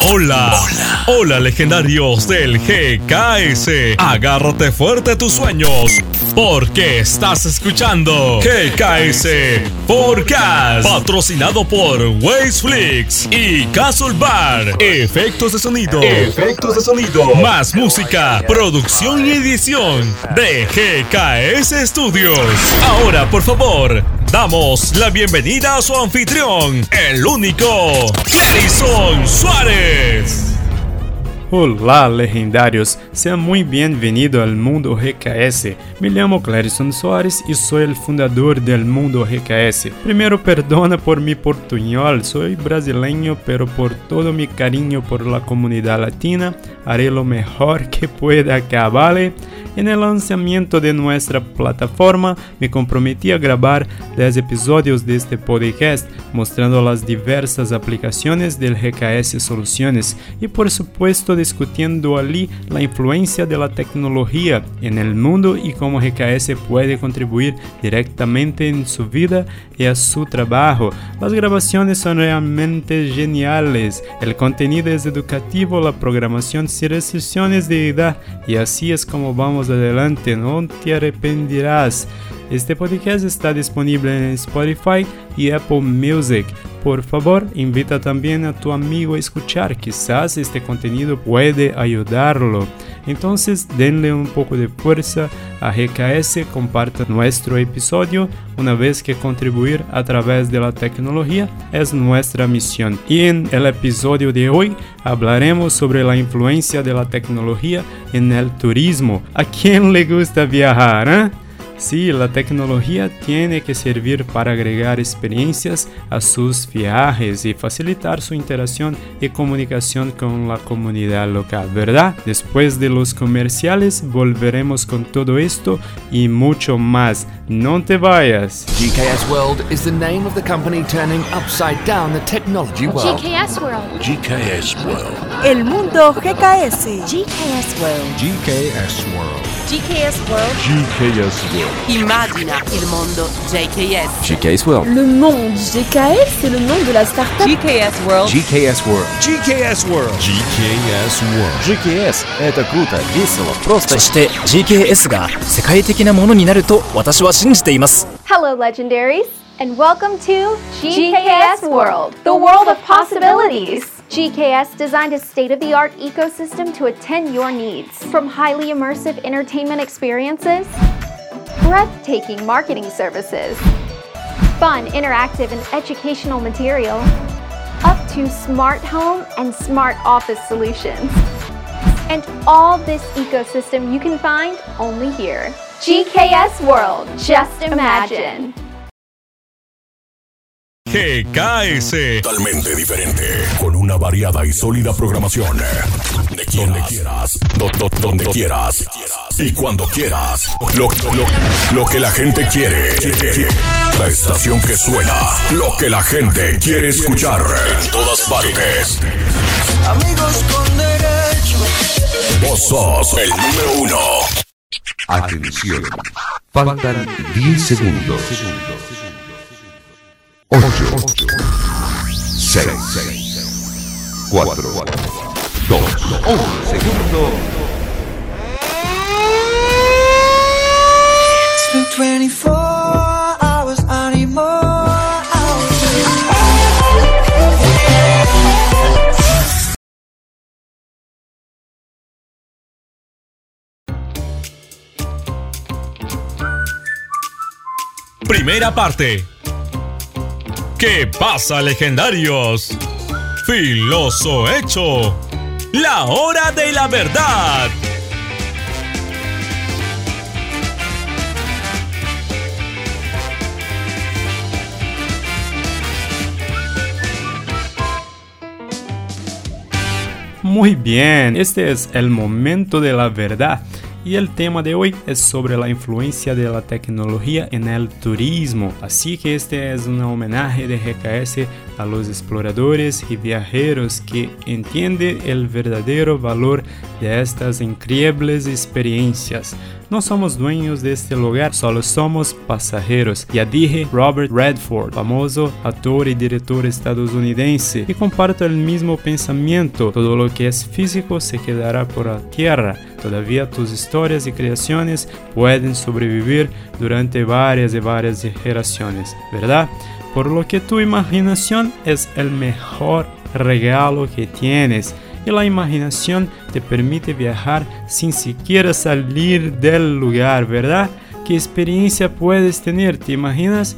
Hola. Hola. Hola, legendarios del GKS. Agárrate fuerte a tus sueños. Porque estás escuchando GKS Forecast. Patrocinado por Waceflix y Castle Bar. Efectos de sonido. Efectos de sonido. Más música, producción y edición de GKS Studios. Ahora, por favor, damos la bienvenida a su anfitrión, el único Clarison Suárez. Olá, legendários! Seja muito bem-vindo ao Mundo RKS. Me chamo Clarison Soares e sou o fundador do Mundo RKS. Primeiro, perdona por mi portunhol, sou brasileiro, pero por todo mi carinho por la comunidade latina, haré lo mejor que pueda que vale. En el lanzamiento de nuestra plataforma, me comprometí a grabar 10 episodios de este podcast mostrando las diversas aplicaciones del GKS Soluciones y por supuesto discutiendo allí la influencia de la tecnología en el mundo y cómo GKS puede contribuir directamente en su vida y a su trabajo. Las grabaciones son realmente geniales, el contenido es educativo, la programación sin restricciones de edad y así es como vamos adelante, no te arrepentirás. Este podcast está disponible en Spotify y Apple Music. Por favor, invita también a tu amigo a escuchar, quizás este contenido puede ayudarlo. Entonces, denle un poco de fuerza a GKS, comparta nuestro episodio, una vez que contribuir a través de la tecnología es nuestra misión. Y en el episodio de hoy hablaremos sobre la influencia de la tecnología en el turismo. ¿A quién le gusta viajar? Eh? Sí, la tecnología tiene que servir para agregar experiencias a sus viajes y facilitar su interacción y comunicación con la comunidad local, ¿verdad? Después de los comerciales volveremos con todo esto y mucho más. No te vayas. GKS World is the name of the company turning upside down the technology world. GKS World. GKS World. El mundo GKS. GKS World. GKS World. GKS World. GKS World. Immagina il mondo JKS. GKS World. Le monde GKS, c'est le nom de la start-up. GKS World. GKS World. GKS World. GKS World. GKS это круто, весело, просто. そして GKS が世界的なものになると私は信じています。 Hello, legendaries, and welcome to GKS World, the world of possibilities. GKS designed a state of the art ecosystem to attend your needs. From highly immersive entertainment experiences, breathtaking marketing services, fun, interactive, and educational material, up to smart home and smart office solutions. And all this ecosystem you can find only here. GKS World, just imagine. GKS. Totalmente diferente. Con una variada y sólida programación. Donde quieras. Donde quieras. do- do- donde quieras. Y cuando quieras. Lo, lo- lo que la gente quiere. La estación que suena. Lo que la gente quiere escuchar. En todas partes. Amigos con derecho. Vos sos el número uno. Atención. Faltan 10 segundos. 8, 6, 4, 2, 1 segundo. It's been 24 hours anymore. Primera parte. ¿Qué pasa, legendarios? Filoso hecho. La hora de la verdad. Muy bien, este es el momento de la verdad. Y el tema de hoy es sobre la influencia de la tecnología en el turismo. Así que este es un homenaje de GKS a los exploradores y viajeros que entienden el verdadero valor de estas increíbles experiencias. No somos dueños de este lugar, solo somos pasajeros. Ya dije Robert Redford, famoso actor y director estadounidense, y comparto el mismo pensamiento. Todo lo que es físico se quedará por la tierra. Todavía tus historias y creaciones pueden sobrevivir durante varias y varias generaciones, ¿verdad? Por lo que tu imaginación es el mejor regalo que tienes la imaginación te permite viajar sin siquiera salir del lugar, ¿verdad? ¿Qué experiencia puedes tener? ¿Te imaginas?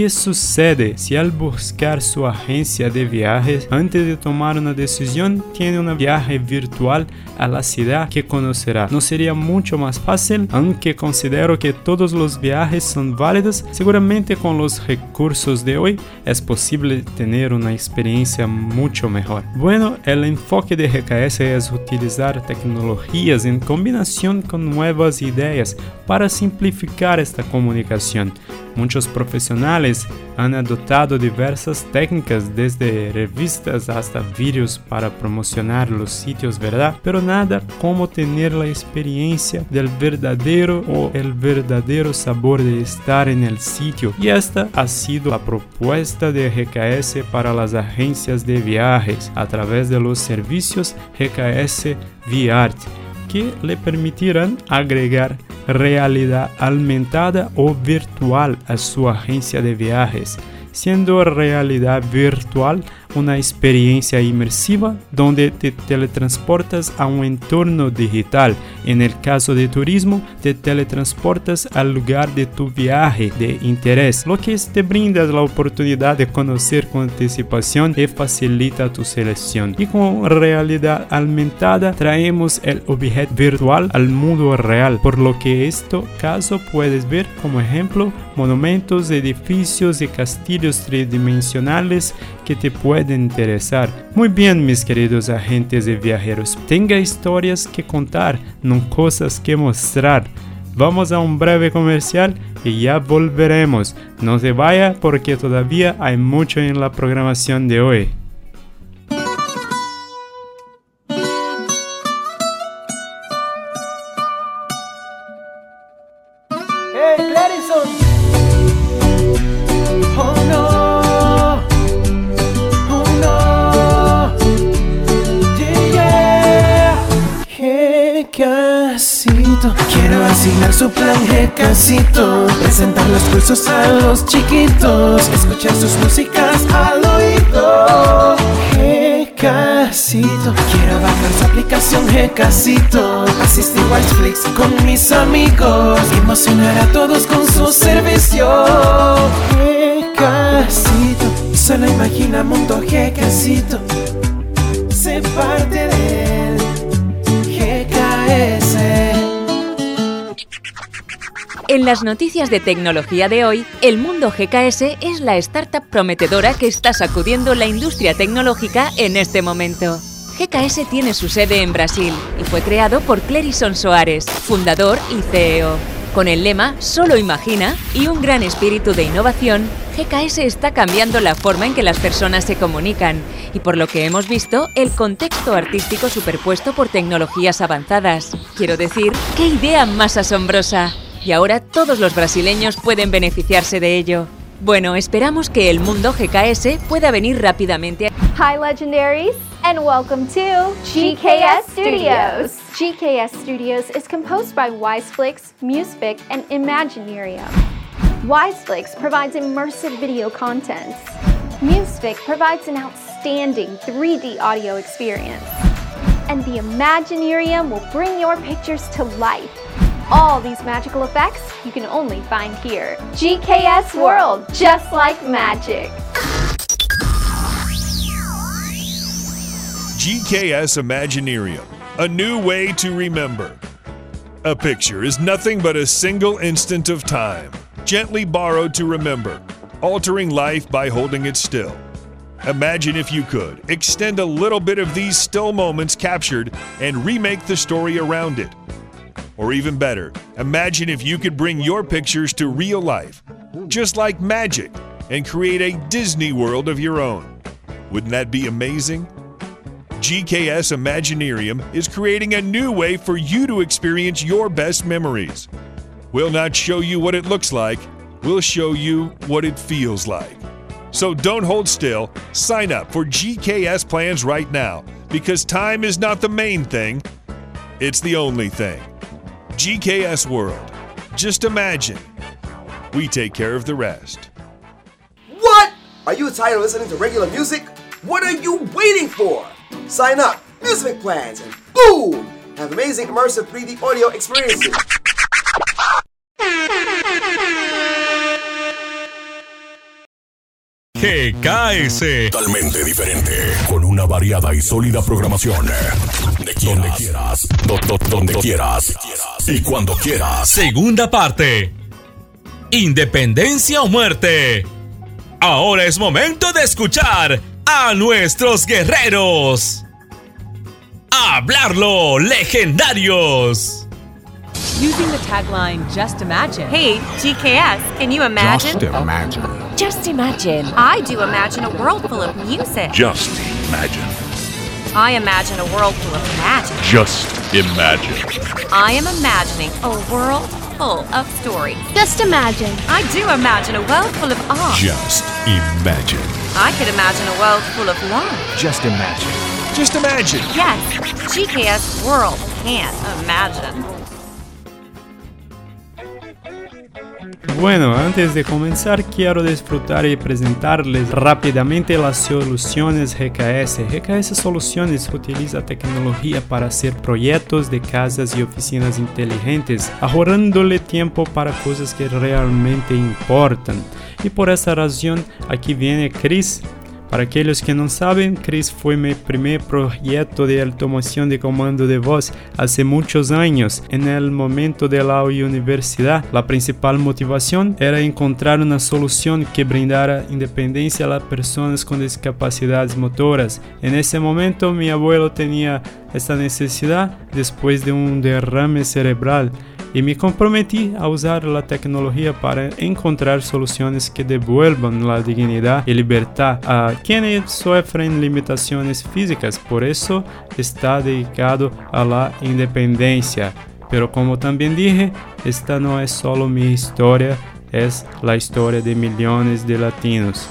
¿Qué sucede si al buscar su agencia de viajes antes de tomar una decisión tiene un viaje virtual a la ciudad que conocerá? ¿No sería mucho más fácil? Aunque considero que todos los viajes son válidos, seguramente con los recursos de hoy es posible tener una experiencia mucho mejor. Bueno, el enfoque de GKS es utilizar tecnologías en combinación con nuevas ideas para simplificar esta comunicación. Muchos profesionales han adoptado diversas técnicas desde revistas hasta vídeos para promocionar los sitios, ¿verdad? Pero nada como tener la experiencia del verdadero o el verdadero sabor de estar en el sitio. Y esta ha sido la propuesta de GKS para las agencias de viajes a través de los servicios GKS VArt que le permitirán agregar realidad aumentada o virtual a su agencia de viajes, siendo realidad virtual una experiencia inmersiva donde te teletransportas a un entorno digital. En el caso de turismo, te teletransportas al lugar de tu viaje de interés, lo que te brinda la oportunidad de conocer con anticipación y facilita tu selección. Y con realidad aumentada traemos el objeto virtual al mundo real, por lo que esto caso puedes ver como ejemplo monumentos, edificios y castillos tridimensionales te pueden interesar. Muy bien, mis queridos agentes y viajeros, tenga historias que contar, no cosas que mostrar. Vamos a un breve comercial y ya volveremos. No se vaya porque todavía hay mucho en la programación de hoy. A los chiquitos. Escuchar sus músicas al oído. Casito. Quiero bajar su aplicación G casito. Asistir a Netflix con mis amigos. Emocionar a todos con su servicio. G casito. Solo imagina mundo G casito. Sé parte de En las noticias de tecnología de hoy, el mundo GKS es la startup prometedora que está sacudiendo la industria tecnológica en este momento. GKS tiene su sede en Brasil y fue creado por Clerison Soares, fundador y CEO. Con el lema Solo imagina y un gran espíritu de innovación, GKS está cambiando la forma en que las personas se comunican y por lo que hemos visto, el contexto artístico superpuesto por tecnologías avanzadas. Quiero decir, ¡qué idea más asombrosa! Y ahora todos los brasileños pueden beneficiarse de ello. Bueno, esperamos que el mundo GKS pueda venir rápidamente. Hi, Legendaries, and welcome to GKS Studios. GKS Studios is composed by Wiseflix, Musefix, and Imaginarium. Wiseflix provides immersive video content. Musefix provides an outstanding 3D audio experience. And the Imaginarium will bring your pictures to life. All these magical effects you can only find here. GKS World, just like magic. GKS Imaginarium, a new way to remember. A picture is nothing but a single instant of time, gently borrowed to remember, altering life by holding it still. Imagine if you could extend a little bit of these still moments captured and remake the story around it. Or even better, imagine if you could bring your pictures to real life, just like magic. and create a Disney world of your own. Wouldn't that be amazing? GKS Imaginarium is creating a new way for you to experience your best memories. We'll not show you what it looks like, we'll show you what it feels like. So don't hold still. Sign up for GKS plans right now because time is not the main thing, it's the only thing. GKS World. Just imagine. We take care of the rest. What? Are you tired of listening to regular music? What are you waiting for? Sign up, Music Plans, and boom! Have amazing immersive 3D audio experiences. GKS. Totalmente diferente. Con una variada y sólida programación. Donde quieras. Donde quieras. Do- do- donde quieras. Y cuando quieras. Segunda parte. Independencia o muerte. Ahora es momento de escuchar a nuestros guerreros. Hablarlo, legendarios. Using the tagline Just Imagine. Hey, GKS, can you imagine? imagine. Just imagine. I do imagine a world full of music. Just imagine. I imagine a world full of magic. Just imagine. I am imagining a world full of stories. Just imagine. I do imagine a world full of art. Just imagine. I could imagine a world full of love. Just imagine. Just imagine. Yes, GKS World can imagine. Bueno, antes de comenzar quiero disfrutar y presentarles rápidamente las soluciones GKS. GKS Soluciones utiliza tecnología para hacer proyectos de casas y oficinas inteligentes, ahorrándole tiempo para cosas que realmente importan. Y por esta razón aquí viene Chris para aquellos que no saben, Chris fue mi primer proyecto de automación de comando de voz hace muchos años. En el momento de la universidad, la principal motivación era encontrar una solución que brindara independencia a las personas con discapacidades motoras. En ese momento, mi abuelo tenía esta necesidad después de un derrame cerebral y me comprometí a usar la tecnología para encontrar soluciones que devuelvan la dignidad y libertad a quienes sufren limitaciones físicas. Por eso está dedicado a la independencia. Pero como también dije, esta no es solo mi historia, es la historia de millones de latinos.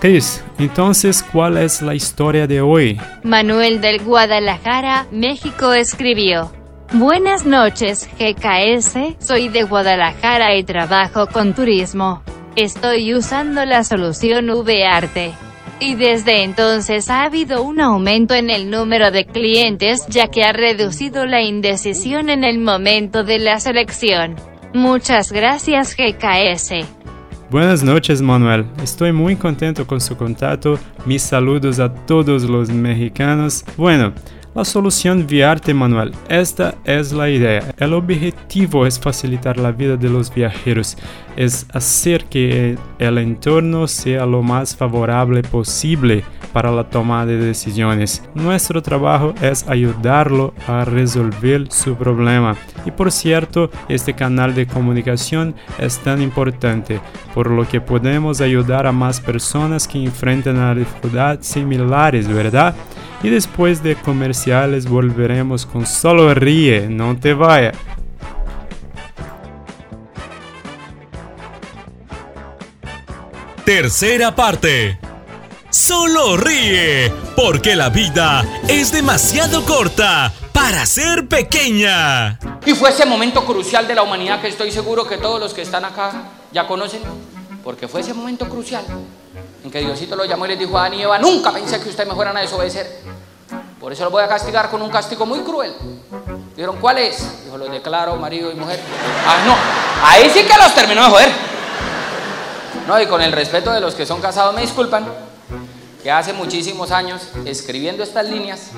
Chris, entonces, ¿cuál es la historia de hoy? Manuel del Guadalajara, México escribió. Buenas noches, GKS. Soy de Guadalajara y trabajo con turismo. Estoy usando la solución V-Arte. Y desde entonces ha habido un aumento en el número de clientes ya que ha reducido la indecisión en el momento de la selección. Muchas gracias GKS. Buenas noches Manuel, estoy muy contento con su contacto, mis saludos a todos los mexicanos. Bueno, la solución Viarte Manuel, esta es la idea. El objetivo es facilitar la vida de los viajeros, es hacer que el entorno sea lo más favorable posible para la toma de decisiones. Nuestro trabajo es ayudarlo a resolver su problema. Y por cierto, este canal de comunicación es tan importante, por lo que podemos ayudar a más personas que enfrentan a dificultades similares, ¿verdad? Y después de comerciales volveremos con Solo Ríe, no te vayas. Tercera parte. Solo ríe, porque la vida es demasiado corta para ser pequeña. Y fue ese momento crucial de la humanidad que estoy seguro que todos los que están acá ya conocen, porque fue ese momento crucial en que Diosito lo llamó y les dijo a Adán y Eva, nunca pensé que ustedes me fueran a desobedecer. Por eso los voy a castigar con un castigo muy cruel. Dijeron, ¿cuál es? Dijo, los declaro marido y mujer. Ah, no, ahí sí que los terminó de joder. No, y con el respeto de los que son casados me disculpan, que hace muchísimos años, escribiendo estas líneas,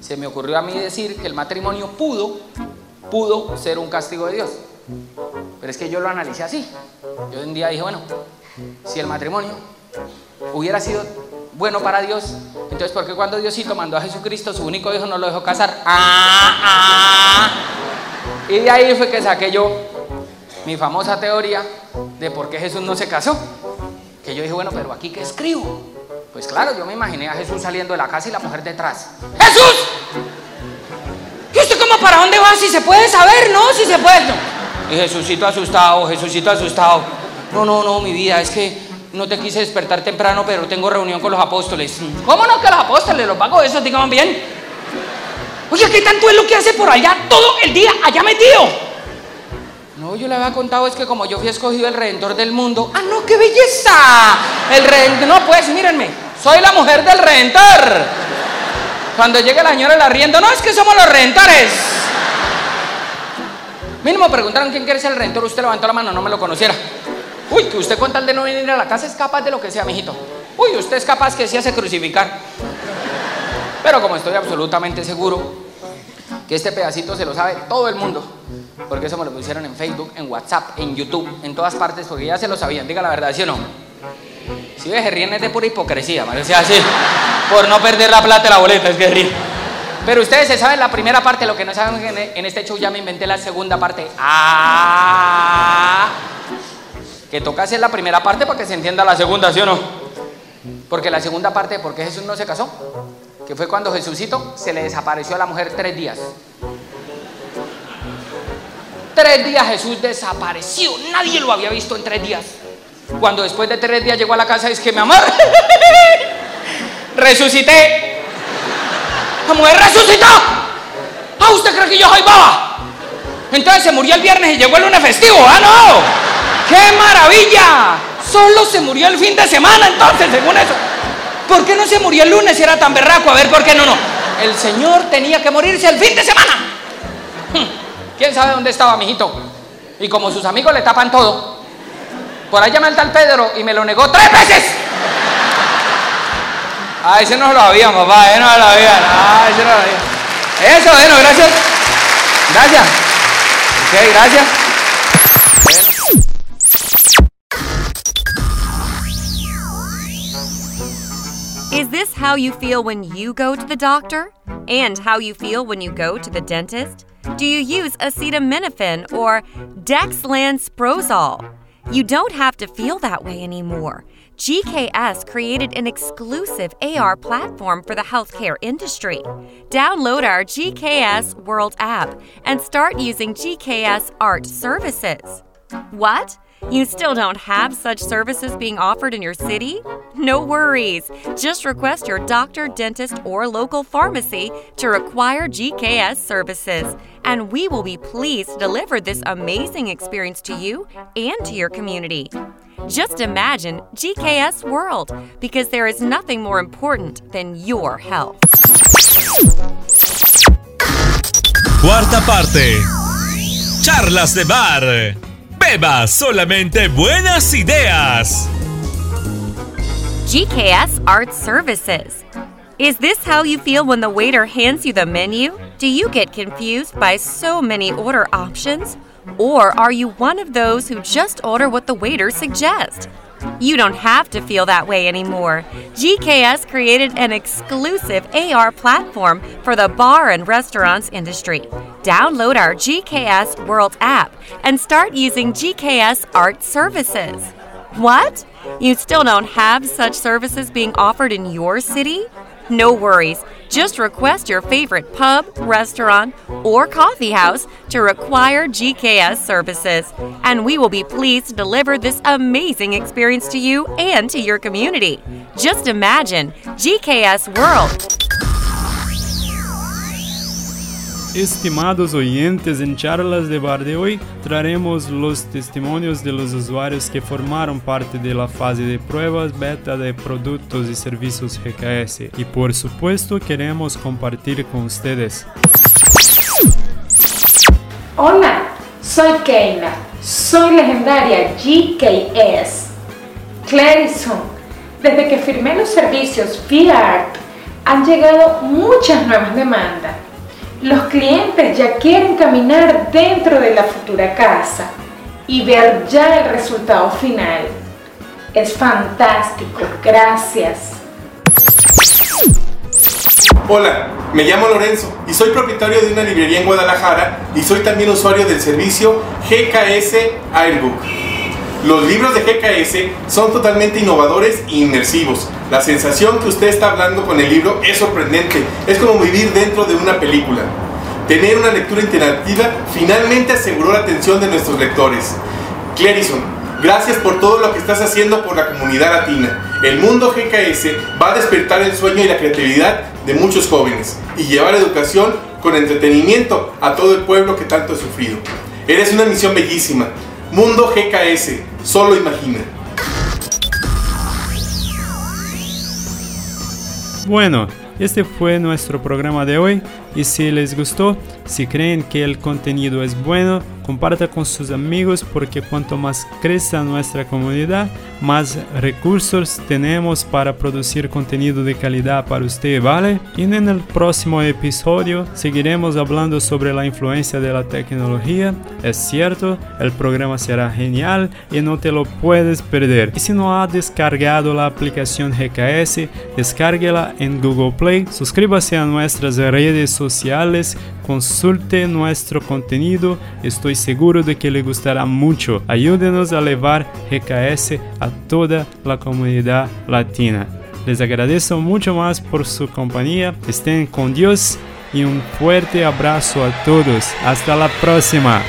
se me ocurrió a mí decir que el matrimonio pudo, pudo ser un castigo de Dios. Pero es que yo lo analicé así. Yo un día dije, bueno, si el matrimonio hubiera sido bueno para Dios, entonces ¿por qué cuando Diosito mandó a Jesucristo, su único hijo, no lo dejó casar? ¡Ah, ah! Y de ahí fue que saqué yo mi famosa teoría de por qué Jesús no se casó. Que yo dije, bueno, pero aquí qué escribo. Pues claro, yo me imaginé a Jesús saliendo de la casa y la mujer detrás. ¡Jesús! ¿Y usted cómo para dónde va? Si se puede saber, ¿no? Si se puede. No. Y Jesucito asustado, Jesucito asustado. No, no, no, mi vida, es que no te quise despertar temprano, pero tengo reunión con los apóstoles. ¿Cómo no que los apóstoles? Los pago eso, digan bien. Oye, ¿qué tanto es lo que hace por allá todo el día allá metido? No, yo le había contado es que como yo fui escogido el redentor del mundo. ¡Ah, no, qué belleza! El redentor. No, pues, mírenme. Soy la mujer del redentor. Cuando llegue la señora la riendo, no, es que somos los redentores. Mínimo preguntaron quién quiere ser el redentor. Usted levantó la mano, no me lo conociera. Uy, que usted con tal de no venir a la casa es capaz de lo que sea, mijito. Uy, usted es capaz que se hace crucificar. Pero como estoy absolutamente seguro que este pedacito se lo sabe todo el mundo, porque eso me lo pusieron en Facebook, en WhatsApp, en YouTube, en todas partes, porque ya se lo sabían. Diga la verdad, ¿sí o no? Si ve, se ríen es de pura hipocresía, parece así. Por no perder la plata de la boleta, es que ríen. Pero ustedes se saben la primera parte, lo que no saben en en este show ya me inventé la segunda parte. Ah, que toca hacer la primera parte para que se entienda la segunda, ¿sí o no? Porque la segunda parte, ¿por qué Jesús no se casó? Que fue cuando Jesucito se le desapareció a la mujer tres días. Tres días Jesús desapareció. Nadie lo había visto en tres días. Cuando después de tres días llegó a la casa, es que mi amor, resucité. La mujer resucitó. Ah, ¿usted cree que yo soy baba? Entonces se murió el viernes y llegó el lunes festivo. ¡Ah, no! ¡Qué maravilla! Solo se murió el fin de semana, entonces, según eso. ¿Por qué no se murió el lunes si era tan berraco? A ver, ¿por qué no? No. El Señor tenía que morirse el fin de semana. ¿Quién sabe dónde estaba, mijito? Y como sus amigos le tapan todo, por ahí llama el tal Pedro y me lo negó tres veces. Ah, ese no lo sabía, papá, ese no lo sabía. Ah, ese no lo sabía. Eso, bueno, gracias. Gracias. Ok, gracias. Is this how you feel when you go to the doctor? And how you feel when you go to the dentist? Do you use acetaminophen or dexlansprozol? You don't have to feel that way anymore. GKS created an exclusive AR platform for the healthcare industry. Download our GKS World app and start using GKS Art services. What? You still don't have such services being offered in your city? No worries. Just request your doctor, dentist, or local pharmacy to require GKS services, and we will be pleased to deliver this amazing experience to you and to your community. Just imagine GKS World, because there is nothing more important than your health. Cuarta parte. Charlas de bar. Solamente buenas ideas. GKS Art Services. Is this how you feel when the waiter hands you the menu? Do you get confused by so many order options? Or are you one of those who just order what the waiter suggests? You don't have to feel that way anymore. GKS created an exclusive AR platform for the bar and restaurants industry. Download our GKS World app and start using GKS Art services. What? You still don't have such services being offered in your city? No worries. Just request your favorite pub, restaurant, or coffee house to require GKS services, and we will be pleased to deliver this amazing experience to you and to your community. Just imagine GKS World. Estimados oyentes, en charlas de bar de hoy traeremos los testimonios de los usuarios que formaron parte de la fase de pruebas beta de productos y servicios GKS y por supuesto queremos compartir con ustedes. Hola, soy Keila, soy legendaria GKS. Clarison, desde que firmé los servicios Art han llegado muchas nuevas demandas. Los clientes ya quieren caminar dentro de la futura casa y ver ya el resultado final. Es fantástico, gracias. Hola, me llamo Lorenzo y soy propietario de una librería en Guadalajara y soy también usuario del servicio GKS Airbook. Los libros de GKS son totalmente innovadores e inmersivos. La sensación que usted está hablando con el libro es sorprendente. Es como vivir dentro de una película. Tener una lectura interactiva finalmente aseguró la atención de nuestros lectores. Clarison, gracias por todo lo que estás haciendo por la comunidad latina. El mundo GKS va a despertar el sueño y la creatividad de muchos jóvenes y llevar educación con entretenimiento a todo el pueblo que tanto ha sufrido. Eres una misión bellísima. Mundo GKS, solo imagina. Bueno, este fue nuestro programa de hoy y si les gustó, si creen que el contenido es bueno, comparta con sus amigos porque cuanto más crezca nuestra comunidad, más recursos tenemos para producir contenido de calidad para usted, ¿vale? Y en el próximo episodio seguiremos hablando sobre la influencia de la tecnología. Es cierto, el programa será genial y no te lo puedes perder. Y si no ha descargado la aplicación GKS, descárguela en Google Play, suscríbase a nuestras redes sociales, consulte nuestro contenido, estoy seguro de que le gustará mucho. Ayúdenos a llevar GKS a toda la comunidad latina. Les agradezco mucho más por su compañía, estén con Dios y un fuerte abrazo a todos. Hasta la próxima.